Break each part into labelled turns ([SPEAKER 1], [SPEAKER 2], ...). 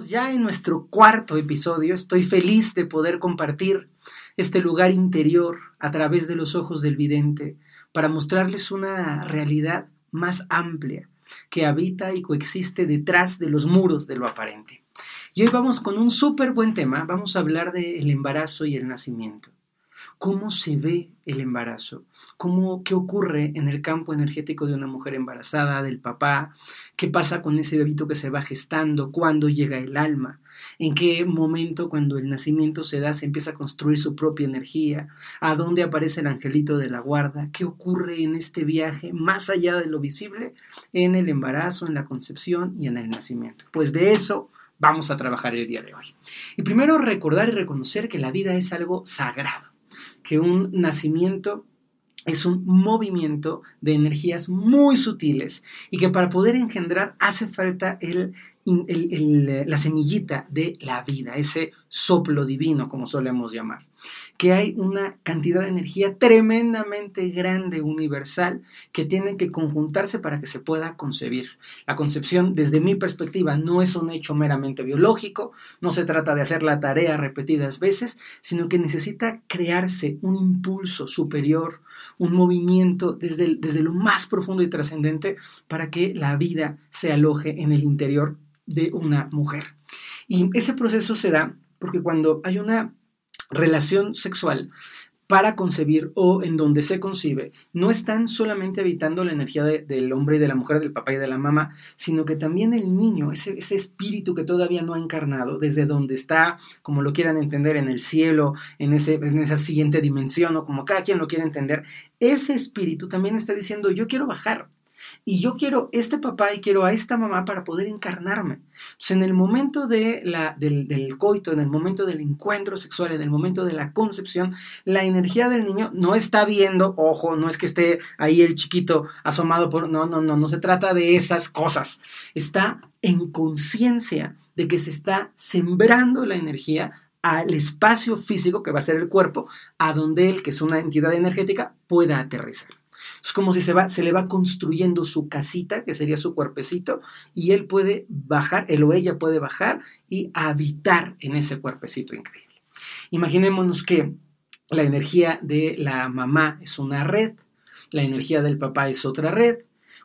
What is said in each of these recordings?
[SPEAKER 1] Ya en nuestro cuarto episodio. Estoy feliz de poder compartir este lugar interior a través de los ojos del vidente para mostrarles una realidad más amplia que habita y coexiste detrás de los muros de lo aparente. Y hoy vamos con un súper buen tema. Vamos a hablar del embarazo y el nacimiento cómo se ve el embarazo, cómo, qué ocurre en el campo energético de una mujer embarazada, del papá, qué pasa con ese bebito que se va gestando, cuándo llega el alma, en qué momento cuando el nacimiento se da se empieza a construir su propia energía, a dónde aparece el angelito de la guarda, qué ocurre en este viaje más allá de lo visible en el embarazo, en la concepción y en el nacimiento. Pues de eso vamos a trabajar el día de hoy. Y primero recordar y reconocer que la vida es algo sagrado que un nacimiento es un movimiento de energías muy sutiles y que para poder engendrar hace falta el la semillita de la vida, ese soplo divino, como solemos llamar. Que hay una cantidad de energía tremendamente grande, universal, que tiene que conjuntarse para que se pueda concebir. La concepción, desde mi perspectiva, no es un hecho meramente biológico, no se trata de hacer la tarea repetidas veces, sino que necesita crearse un impulso superior, un movimiento desde, desde lo más profundo y trascendente para que la vida se aloje en el interior de una mujer. Y ese proceso se da porque cuando hay una relación sexual para concebir o en donde se concibe, no están solamente habitando la energía del hombre y de la mujer, del papá y de la mamá, sino que también el niño, ese, ese, espíritu que todavía no ha encarnado, desde donde está, como lo quieran entender, en el cielo, en, ese, en esa siguiente dimensión, o como cada quien lo quiera entender, ese espíritu también está diciendo, yo quiero bajar, y yo quiero este papá y quiero a esta mamá para poder encarnarme. Entonces, en el momento de la, del, del coito, en el momento del encuentro sexual, en el momento de la concepción, la energía del niño no está viendo, ojo, no es que esté ahí el chiquito asomado por, no, no, no, no se trata de esas cosas. Está en conciencia de que se está sembrando la energía al espacio físico que va a ser el cuerpo, a donde él, que es una entidad energética, pueda aterrizar. Es como si se, va, se le va construyendo su casita, que sería su cuerpecito, y él puede bajar, él o ella puede bajar y habitar en ese cuerpecito increíble. Imaginémonos que la energía de la mamá es una red, la energía del papá es otra red,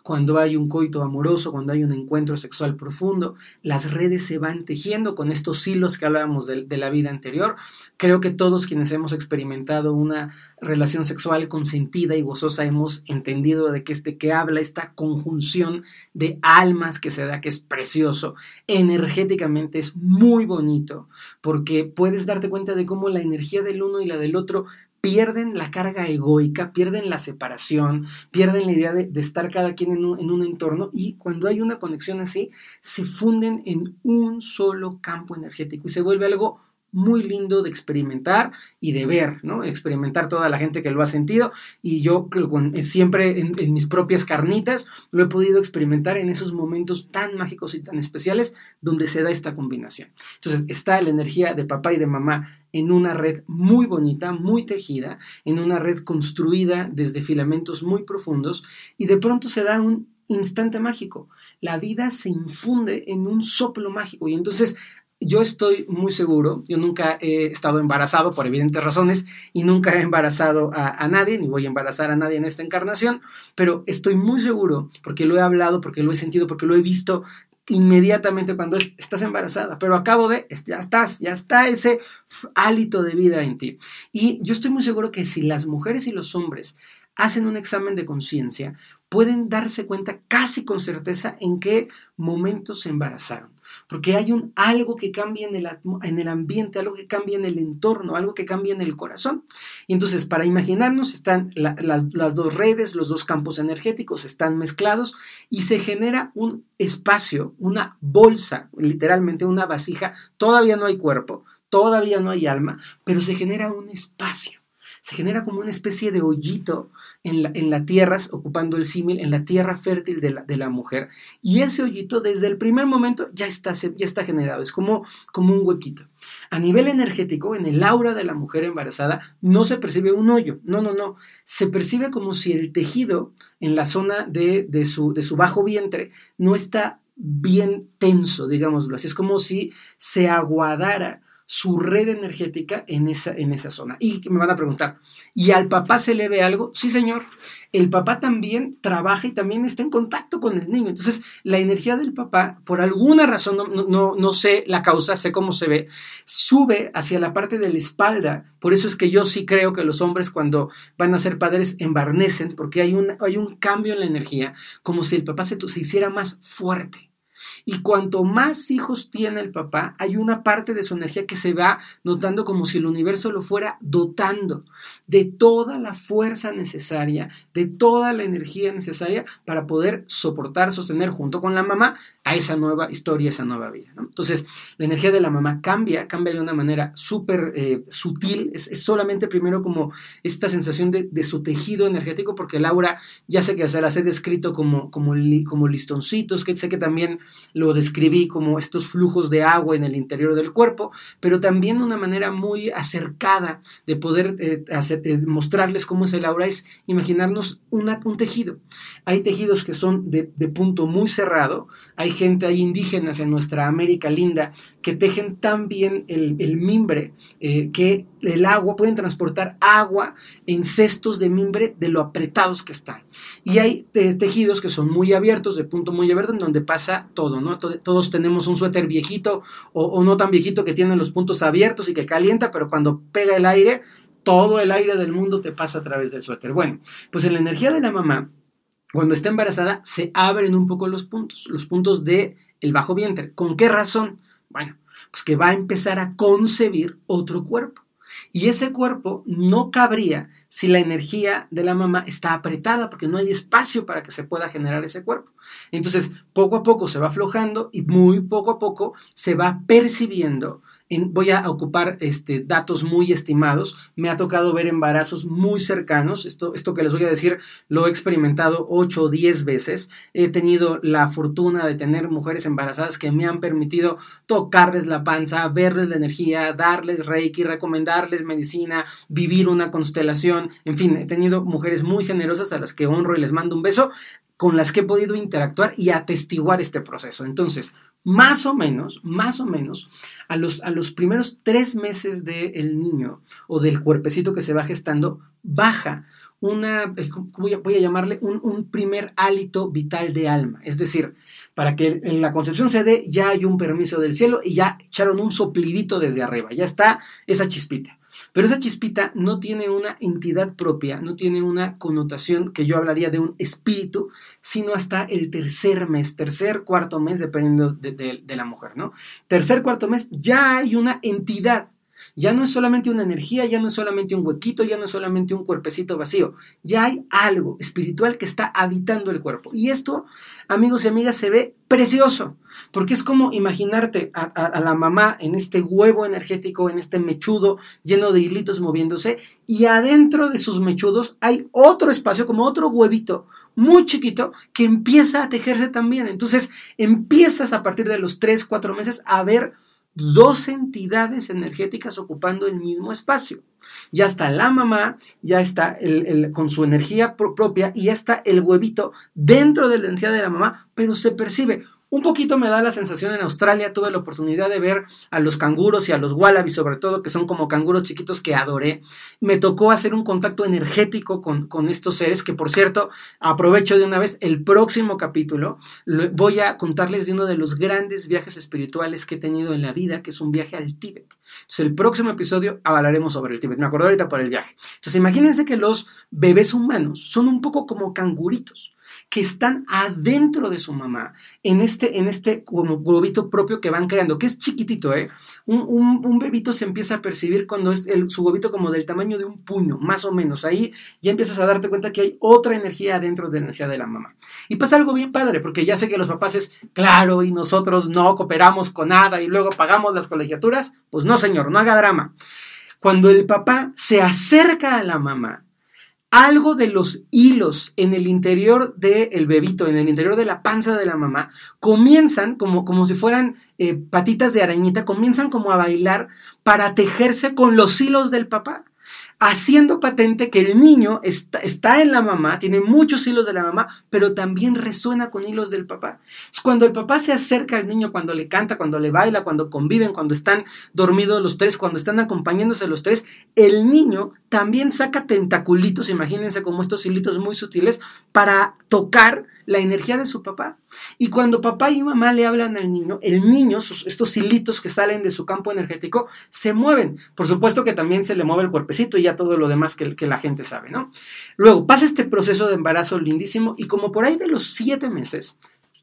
[SPEAKER 1] cuando hay un coito amoroso, cuando hay un encuentro sexual profundo, las redes se van tejiendo con estos hilos que hablábamos de, la vida anterior. Creo que todos quienes hemos experimentado una relación sexual consentida y gozosa hemos entendido de qué es de qué habla esta conjunción de almas que se da, que es precioso. Energéticamente es muy bonito porque puedes darte cuenta de cómo la energía del uno y la del otro pierden la carga egoica, pierden la separación, pierden la idea de, estar cada quien en un, en un, entorno y cuando hay una conexión así, se funden en un solo campo energético y se vuelve algo muy lindo de experimentar y de ver, ¿no? Experimentar toda la gente que lo ha sentido y yo eh, siempre en, en, mis propias carnitas lo he podido experimentar en esos momentos tan mágicos y tan especiales donde se da esta combinación. Entonces está la energía de papá y de mamá en una red muy bonita, muy tejida, en una red construida desde filamentos muy profundos y de pronto se da un instante mágico. La vida se infunde en un soplo mágico y entonces yo estoy muy seguro, yo nunca he estado embarazado por evidentes razones y nunca he embarazado a, nadie, ni voy a embarazar a nadie en esta encarnación, pero estoy muy seguro, porque lo he hablado, porque lo he sentido, porque lo he visto inmediatamente cuando estás embarazada, pero acabo de, ya estás, ya está ese hálito de vida en ti. Y yo estoy muy seguro que si las mujeres y los hombres hacen un examen de conciencia, pueden darse cuenta casi con certeza en qué momento se embarazaron. Porque hay un algo que cambia en el, en el ambiente, algo que cambia en el entorno, algo que cambia en el corazón. Y entonces, para imaginarnos, están las, las dos redes, los dos campos energéticos están mezclados y se genera un espacio, una bolsa, literalmente una vasija. Todavía no hay cuerpo, todavía no hay alma, pero se genera un espacio se genera como una especie de hoyito en la, en la tierra, ocupando el símil, en la tierra fértil de la, de la, mujer. Y ese hoyito desde el primer momento ya está, ya está generado, es como, como un huequito. A nivel energético, en el aura de la mujer embarazada, no se percibe un hoyo, no, no, no. Se percibe como si el tejido en la zona de, de, su, de su bajo vientre no está bien tenso, digámoslo así. Es como si se aguadara su red energética en esa, en esa zona. Y me van a preguntar, ¿y al papá se le ve algo? Sí, señor. El papá también trabaja y también está en contacto con el niño. Entonces, la energía del papá, por alguna razón, no, no, no sé la causa, sé cómo se ve, sube hacia la parte de la espalda. Por eso es que yo sí creo que los hombres cuando van a ser padres embarnecen, porque hay un, hay un cambio en la energía, como si el papá se, se hiciera más fuerte. Y cuanto más hijos tiene el papá, hay una parte de su energía que se va notando como si el universo lo fuera dotando de toda la fuerza necesaria, de toda la energía necesaria para poder soportar, sostener junto con la mamá a esa nueva historia, esa nueva vida. Entonces, la energía de la mamá cambia, cambia de una manera súper eh, sutil, es, solamente primero como esta sensación de, su tejido energético, porque Laura ya sé que se las he descrito como, como, como listoncitos, que sé que también lo describí como estos flujos de agua en el interior del cuerpo, pero también una manera muy acercada de poder eh, eh, mostrarles cómo es el aura es imaginarnos una, un tejido. Hay tejidos que son de, punto muy cerrado, hay gente, hay indígenas en nuestra América linda que tejen tan bien el, mimbre eh, que el agua, pueden transportar agua en cestos de mimbre de lo apretados que están. Y hay tejidos que son muy abiertos, de punto muy abierto, en donde pasa todo, ¿no? Todos tenemos un suéter viejito o, no tan viejito que tiene los puntos abiertos y que calienta, pero cuando pega el aire, todo el aire del mundo te pasa a través del suéter. Bueno, pues en la energía de la mamá, cuando está embarazada, se abren un poco los puntos, los puntos de el bajo vientre. ¿Con qué razón? Bueno, pues que va a empezar a concebir otro cuerpo. Y ese cuerpo no cabría si la energía de la mamá está apretada, porque no hay espacio para que se pueda generar ese cuerpo. Entonces, poco a poco se va aflojando y muy poco a poco se va percibiendo voy a ocupar este, datos muy estimados. Me ha tocado ver embarazos muy cercanos. Esto, esto que les voy a decir lo he experimentado 8 o 10 veces. He tenido la fortuna de tener mujeres embarazadas que me han permitido tocarles la panza, verles la energía, darles reiki, recomendarles medicina, vivir una constelación. En fin, he tenido mujeres muy generosas a las que honro y les mando un beso con las que he podido interactuar y atestiguar este proceso. Entonces, más o menos, más o menos, a los, a los primeros tres meses del niño o del cuerpecito que se va gestando, baja una, eh, voy a, voy a llamarle un, un, primer hálito vital de alma. Es decir, para que en la concepción se dé, ya hay un permiso del cielo y ya echaron un soplidito desde arriba, ya está esa chispita. Pero esa chispita no tiene una entidad propia, no tiene una connotación que yo hablaría de un espíritu, sino hasta el tercer mes, tercer, cuarto mes, dependiendo de, la mujer, ¿no? Tercer, cuarto mes, ya hay una entidad ya no es solamente una energía, ya no es solamente un huequito, ya no es solamente un cuerpecito vacío, ya hay algo espiritual que está habitando el cuerpo. Y esto, amigos y amigas, se ve precioso, porque es como imaginarte a, la mamá en este huevo energético, en este mechudo lleno de hilitos moviéndose, y adentro de sus mechudos hay otro espacio, como otro huevito, muy chiquito que empieza a tejerse también. Entonces empiezas a partir de los 3, 4 meses a ver dos entidades energéticas ocupando el mismo espacio. Ya está la mamá, ya está el, con su energía propia y ya está el huevito dentro de la energía de la mamá, pero se percibe un poquito me da la sensación en Australia, tuve la oportunidad de ver a los canguros y a los wallabies, sobre todo, que son como canguros chiquitos que adoré. Me tocó hacer un contacto energético con, con estos seres, que por cierto, aprovecho de una vez el próximo capítulo. Voy a contarles de uno de los grandes viajes espirituales que he tenido en la vida, que es un viaje al Tíbet. Entonces, el próximo episodio hablaremos sobre el Tíbet. Me acuerdo ahorita por el viaje. Entonces, imagínense que los bebés humanos son un poco como canguritos que están adentro de su mamá, en este, en este como globito propio que van creando, que es chiquitito, ¿eh? Un, bebito se empieza a percibir cuando es el, su globito como del tamaño de un puño, más o menos. Ahí ya empiezas a darte cuenta que hay otra energía adentro de la energía de la mamá. Y pasa algo bien padre, porque ya sé que los papás es, claro, y nosotros no cooperamos con nada y luego pagamos las colegiaturas. Pues no, señor, no haga drama. Cuando el papá se acerca a la mamá, algo de los hilos en el interior del bebito, en el interior de la panza de la mamá, comienzan como, como si fueran eh, patitas de arañita, comienzan como a bailar para tejerse con los hilos del papá haciendo patente que el niño está, está, en la mamá, tiene muchos hilos de la mamá, pero también resuena con hilos del papá. Cuando el papá se acerca al niño, cuando le canta, cuando le baila, cuando conviven, cuando están dormidos los tres, cuando están acompañándose los tres, el niño también saca tentaculitos, imagínense como estos hilitos muy sutiles, para tocar la energía de su papá. Y cuando papá y mamá le hablan al niño, el niño, estos hilitos que salen de su campo energético, se mueven. Por supuesto que también se le mueve el cuerpecito y ya todo lo demás que, la gente sabe, ¿no? Luego pasa este proceso de embarazo lindísimo y como por ahí de los siete meses,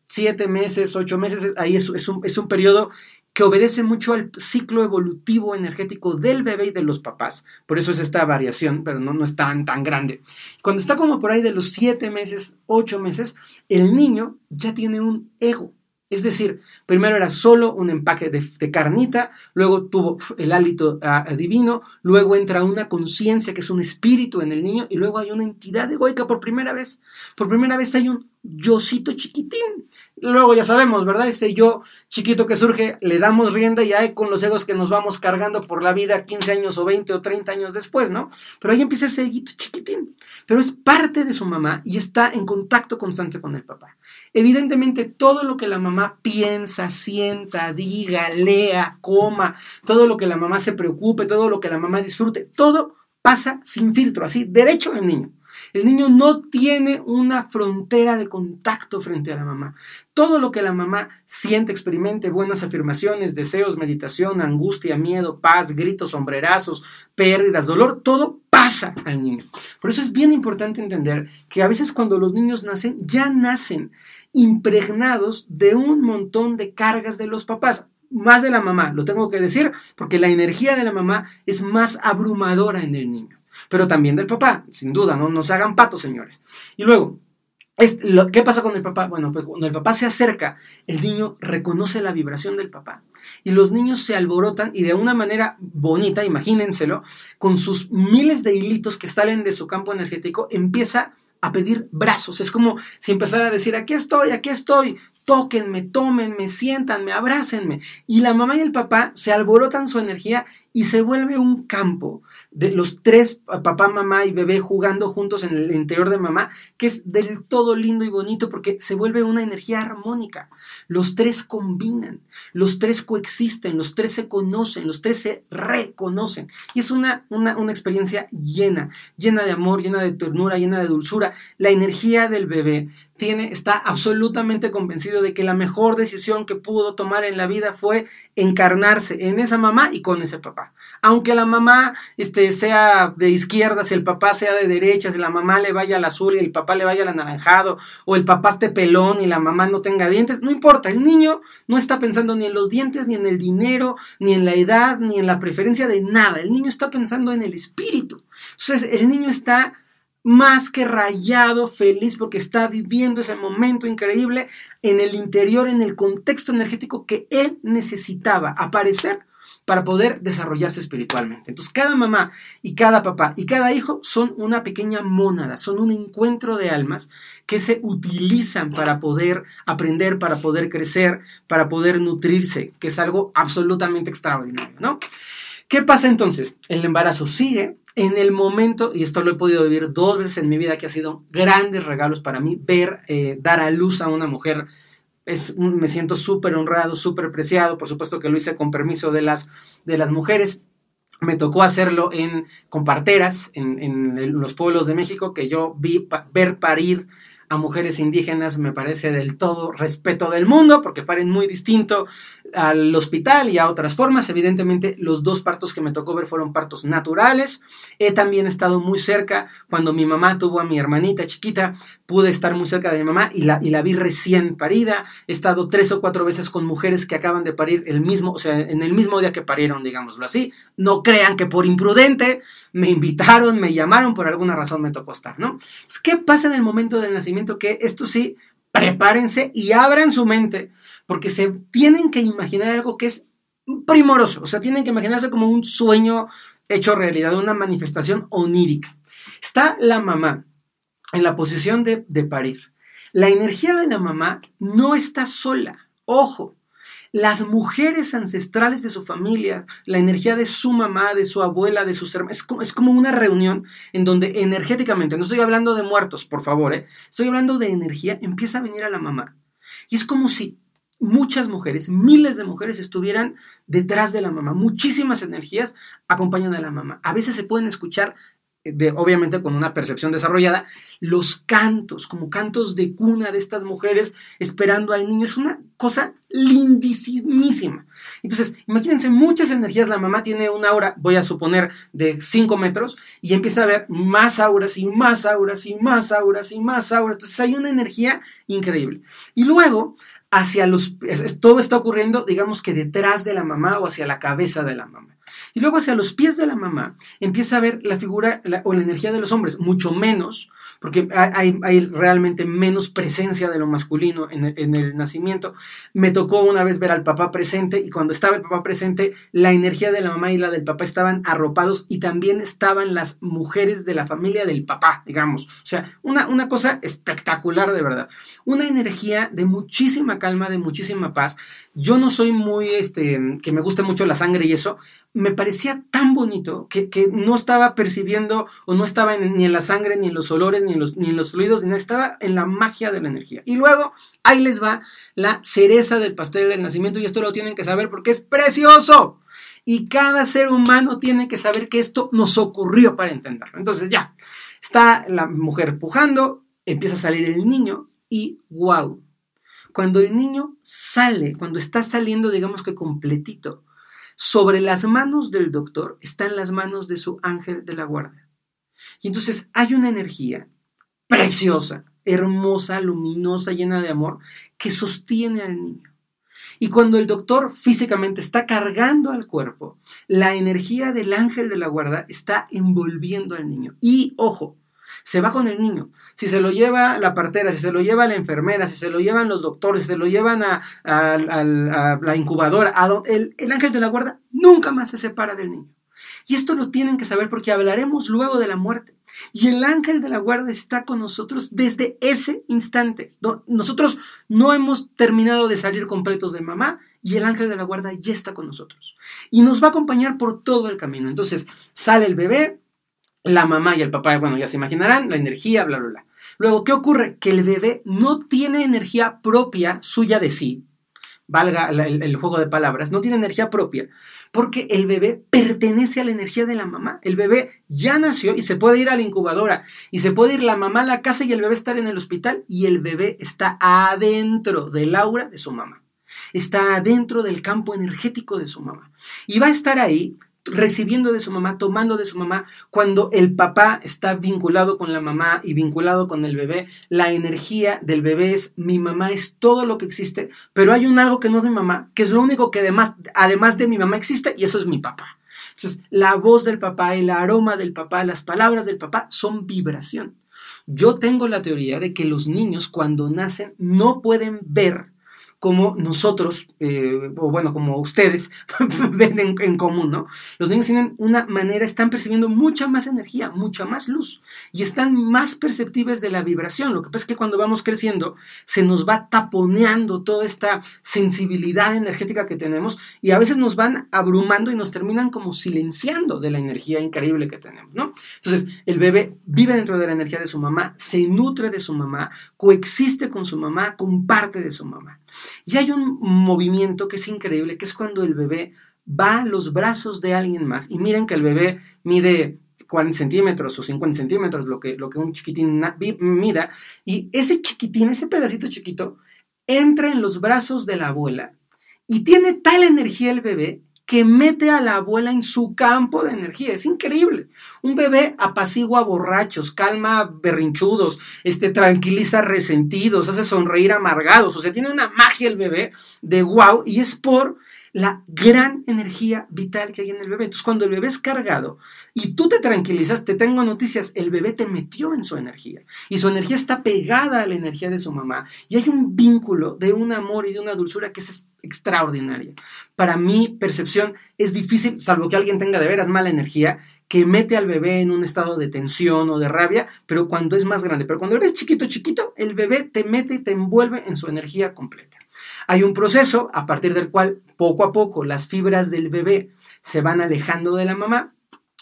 [SPEAKER 1] siete meses, ocho meses, ahí es, un, es un periodo que obedece mucho al ciclo evolutivo energético del bebé y de los papás. Por eso es esta variación, pero no, no es tan, tan grande. Cuando está como por ahí de los siete meses, ocho meses, el niño ya tiene un ego. Es decir, primero era solo un empaque de, carnita, luego tuvo el hálito ah, divino, luego entra una conciencia que es un espíritu en el niño y luego hay una entidad egoica por primera vez. Por primera vez hay un yocito chiquitín. Luego ya sabemos, ¿verdad? Ese yo chiquito que surge, le damos rienda y hay con los egos que nos vamos cargando por la vida 15 años o 20 o 30 años después, ¿no? Pero ahí empieza ese eguito chiquitín. Pero es parte de su mamá y está en contacto constante con el papá. Evidentemente, todo lo que la mamá piensa, sienta, diga, lea, coma, todo lo que la mamá se preocupe, todo lo que la mamá disfrute, todo pasa sin filtro, así, derecho al niño. El niño no tiene una frontera de contacto frente a la mamá. Todo lo que la mamá siente, experimente, buenas afirmaciones, deseos, meditación, angustia, miedo, paz, gritos, sombrerazos, pérdidas, dolor, todo pasa al niño. Por eso es bien importante entender que a veces cuando los niños nacen, ya nacen impregnados de un montón de cargas de los papás más de la mamá, lo tengo que decir, porque la energía de la mamá es más abrumadora en el niño pero también del papá, sin duda, no, nos hagan patos, señores. Y luego, ¿Qué pasa con el papá? Bueno, pues cuando el papá se acerca, el niño reconoce la vibración del papá. Y los niños se alborotan y de una manera bonita, imagínenselo, con sus miles de hilitos que salen de su campo energético, empieza a pedir brazos. Es como si empezara a decir, aquí estoy, aquí estoy, tóquenme, tómenme, siéntanme, abrácenme. Y la mamá y el papá se alborotan su energía y se vuelve un campo de los tres, papá, mamá y bebé jugando juntos en el interior de mamá, que es del todo lindo y bonito porque se vuelve una energía armónica. Los tres combinan, los tres coexisten, los tres se conocen, los tres se reconocen. Y es una, una, una experiencia llena, llena de amor, llena de ternura, llena de dulzura. La energía del bebé tiene, está absolutamente convencido de que la mejor decisión que pudo tomar en la vida fue encarnarse en esa mamá y con ese papá. Aunque la mamá este, sea de izquierda, si el papá sea de derecha, si la mamá le vaya al azul y el papá le vaya al anaranjado, o el papá esté pelón y la mamá no tenga dientes, no importa, el niño no está pensando ni en los dientes, ni en el dinero, ni en la edad, ni en la preferencia de nada. El niño está pensando en el espíritu. Entonces, el niño está más que rayado, feliz, porque está viviendo ese momento increíble en el interior, en el contexto energético que él necesitaba aparecer para poder desarrollarse espiritualmente. Entonces, cada mamá y cada papá y cada hijo son una pequeña mónada, son un encuentro de almas que se utilizan para poder aprender, para poder crecer, para poder nutrirse, que es algo absolutamente extraordinario, ¿no? ¿Qué pasa entonces? El embarazo sigue, en el momento, y esto lo he podido vivir dos veces en mi vida, que ha sido grandes regalos para mí, ver eh, dar a luz a una mujer. Es, me siento súper honrado, súper preciado. Por supuesto que lo hice con permiso de las, de las mujeres. Me tocó hacerlo en, con parteras en, en los pueblos de México, que yo vi ver parir a mujeres indígenas me parece del todo respeto del mundo, porque paren muy distinto al hospital y a otras formas. Evidentemente, los dos partos que me tocó ver fueron partos naturales. He también estado muy cerca, cuando mi mamá tuvo a mi hermanita chiquita, pude estar muy cerca de mi mamá y la, y la vi recién parida. He estado tres o cuatro veces con mujeres que acaban de parir el mismo, o sea, en el mismo día que parieron, digámoslo así. No crean que por imprudente me invitaron, me llamaron, por alguna razón me tocó estar, ¿no? ¿Qué pasa en el momento del nacimiento? Que esto sí, prepárense y abran su mente, porque se tienen que imaginar algo que es primoroso, o sea, tienen que imaginarse como un sueño hecho realidad, una manifestación onírica. Está la mamá en la posición de, de parir. La energía de la mamá no está sola, ojo, las mujeres ancestrales de su familia, la energía de su mamá, de su abuela, de sus hermanos. Es como, una reunión en donde energéticamente, no estoy hablando de muertos, por favor, ¿eh? estoy hablando de energía, empieza a venir a la mamá. Y es como si muchas mujeres, miles de mujeres estuvieran detrás de la mamá. Muchísimas energías acompañan a la mamá. A veces se pueden escuchar obviamente con una percepción desarrollada, los cantos, como cantos de cuna de estas mujeres esperando al niño, es una cosa lindísima. Entonces, imagínense muchas energías, la mamá tiene una aura, voy a suponer, de 5 metros, y empieza a ver más auras y más auras y más auras y más auras. Entonces, hay una energía increíble. Y luego, hacia los, todo está ocurriendo, digamos que detrás de la mamá o hacia la cabeza de la mamá. Y luego hacia los pies de la mamá empieza a ver la figura o la energía de los hombres, mucho menos, porque hay, realmente menos presencia de lo masculino en el, en el, nacimiento. Me tocó una vez ver al papá presente y cuando estaba el papá presente, la energía de la mamá y la del papá estaban arropados y también estaban las mujeres de la familia del papá, digamos. O sea, una, una cosa espectacular de verdad. Una energía de muchísima calma, de muchísima paz. Yo no soy muy, este, que me guste mucho la sangre y eso, me parecía tan bonito que, no estaba percibiendo o no estaba ni en la sangre, ni en los olores, ni en los, ni en los fluidos, ni estaba en la magia de la energía. Y luego, ahí les va la cereza del pastel del nacimiento y esto lo tienen que saber porque es precioso. Y cada ser humano tiene que saber que esto nos ocurrió para entenderlo. Entonces ya, está la mujer pujando, empieza a salir el niño y wow. Cuando el niño sale, cuando está saliendo, digamos que completito, sobre las manos del doctor están las manos de su ángel de la guarda. Y entonces hay una energía preciosa, hermosa, luminosa, llena de amor, que sostiene al niño. Y cuando el doctor físicamente está cargando al cuerpo, la energía del ángel de la guarda está envolviendo al niño. Y ojo, se va con el niño. Si se lo lleva la partera, si se lo lleva la enfermera, si se lo llevan los doctores, si se lo llevan a, la incubadora, el, el ángel de la guarda nunca más se separa del niño. Y esto lo tienen que saber porque hablaremos luego de la muerte. Y el ángel de la guarda está con nosotros desde ese instante. Nosotros no hemos terminado de salir completos de mamá y el ángel de la guarda ya está con nosotros. Y nos va a acompañar por todo el camino. Entonces sale el bebé, la mamá y el papá, bueno, ya se imaginarán, la energía, bla, bla, bla. Luego, ¿qué ocurre? Que el bebé no tiene energía propia suya de sí, valga el, juego de palabras, no tiene energía propia, porque el bebé pertenece a la energía de la mamá. El bebé ya nació y se puede ir a la incubadora, y se puede ir la mamá a la casa y el bebé estar en el hospital, y el bebé está adentro del aura de su mamá. Está adentro del campo energético de su mamá. Y va a estar ahí recibiendo de su mamá, tomando de su mamá, cuando el papá está vinculado con la mamá y vinculado con el bebé, la energía del bebé es mi mamá es todo lo que existe, pero hay un algo que no es mi mamá, que es lo único que además, además de mi mamá existe y eso es mi papá. Entonces, la voz del papá, el aroma del papá, las palabras del papá son vibración. Yo tengo la teoría de que los niños cuando nacen no pueden ver como nosotros, eh, o bueno, como ustedes ven en, común, ¿no? Los niños tienen una manera, están percibiendo mucha más energía, mucha más luz, y están más perceptibles de la vibración. Lo que pasa es que cuando vamos creciendo, se nos va taponeando toda esta sensibilidad energética que tenemos, y a veces nos van abrumando y nos terminan como silenciando de la energía increíble que tenemos, ¿no? Entonces, el bebé vive dentro de la energía de su mamá, se nutre de su mamá, coexiste con su mamá, comparte de su mamá. Y hay un movimiento que es increíble, que es cuando el bebé va a los brazos de alguien más. Y miren que el bebé mide 40 centímetros o 50 centímetros, lo que, lo que un chiquitín mida, y ese chiquitín, ese pedacito chiquito, entra en los brazos de la abuela y tiene tal energía el bebé que mete a la abuela en su campo de energía. Es increíble. Un bebé apacigua borrachos, calma berrinchudos, este, tranquiliza resentidos, hace sonreír amargados. O sea, tiene una magia el bebé de wow y es por la gran energía vital que hay en el bebé. Entonces, cuando el bebé es cargado y tú te tranquilizas, te tengo noticias, el bebé te metió en su energía y su energía está pegada a la energía de su mamá y hay un vínculo de un amor y de una dulzura que es extraordinaria. Para mi percepción es difícil, salvo que alguien tenga de veras mala energía, que mete al bebé en un estado de tensión o de rabia, pero cuando es más grande. Pero cuando el bebé es chiquito, chiquito, el bebé te mete y te envuelve en su energía completa. Hay un proceso a partir del cual poco a poco las fibras del bebé se van alejando de la mamá.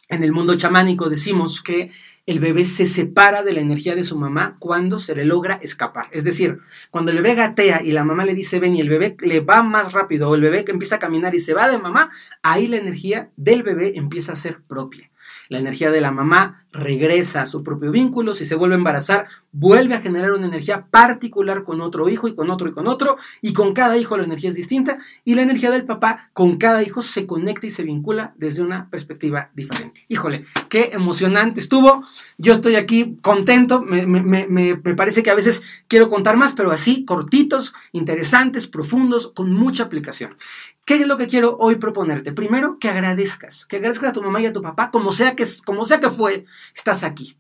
[SPEAKER 1] En el mundo chamánico decimos que el bebé se separa de la energía de su mamá cuando se le logra escapar. Es decir, cuando el bebé gatea y la mamá le dice ven y el bebé le va más rápido o el bebé empieza a caminar y se va de mamá, ahí la energía del bebé empieza a ser propia. La energía de la mamá regresa a su propio vínculo, si se vuelve a embarazar, vuelve a generar una energía particular con otro hijo y con otro y con otro, y con cada hijo la energía es distinta, y la energía del papá con cada hijo se conecta y se vincula desde una perspectiva diferente. Híjole, qué emocionante estuvo, yo estoy aquí contento, me, me parece que a veces quiero contar más, pero así, cortitos, interesantes, profundos, con mucha aplicación. ¿Qué es lo que quiero hoy proponerte? Primero, que agradezcas, que agradezcas a tu mamá y a tu papá, como sea que, como sea que fue, estás aquí.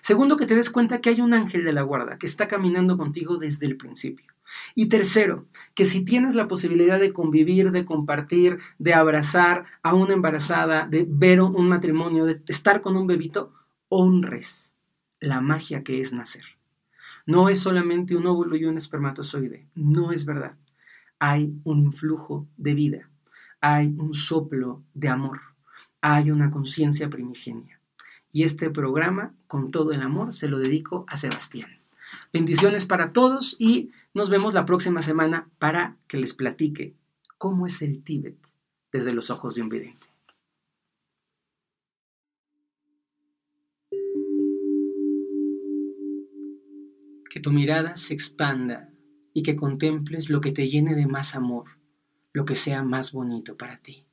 [SPEAKER 1] Segundo, que te des cuenta que hay un ángel de la guarda que está caminando contigo desde el principio. Y tercero, que si tienes la posibilidad de convivir, de compartir, de abrazar a una embarazada, de ver un matrimonio, de estar con un bebito, honres la magia que es nacer. No es solamente un óvulo y un espermatozoide, no es verdad hay un influjo de vida, hay un soplo de amor, hay una conciencia primigenia. Y este programa, con todo el amor, se lo dedico a Sebastián. Bendiciones para todos y nos vemos la próxima semana para que les platique cómo es el Tíbet desde los ojos de un vidente. Que tu mirada se expanda y que contemples lo que te llene de más amor, lo que sea más bonito para ti.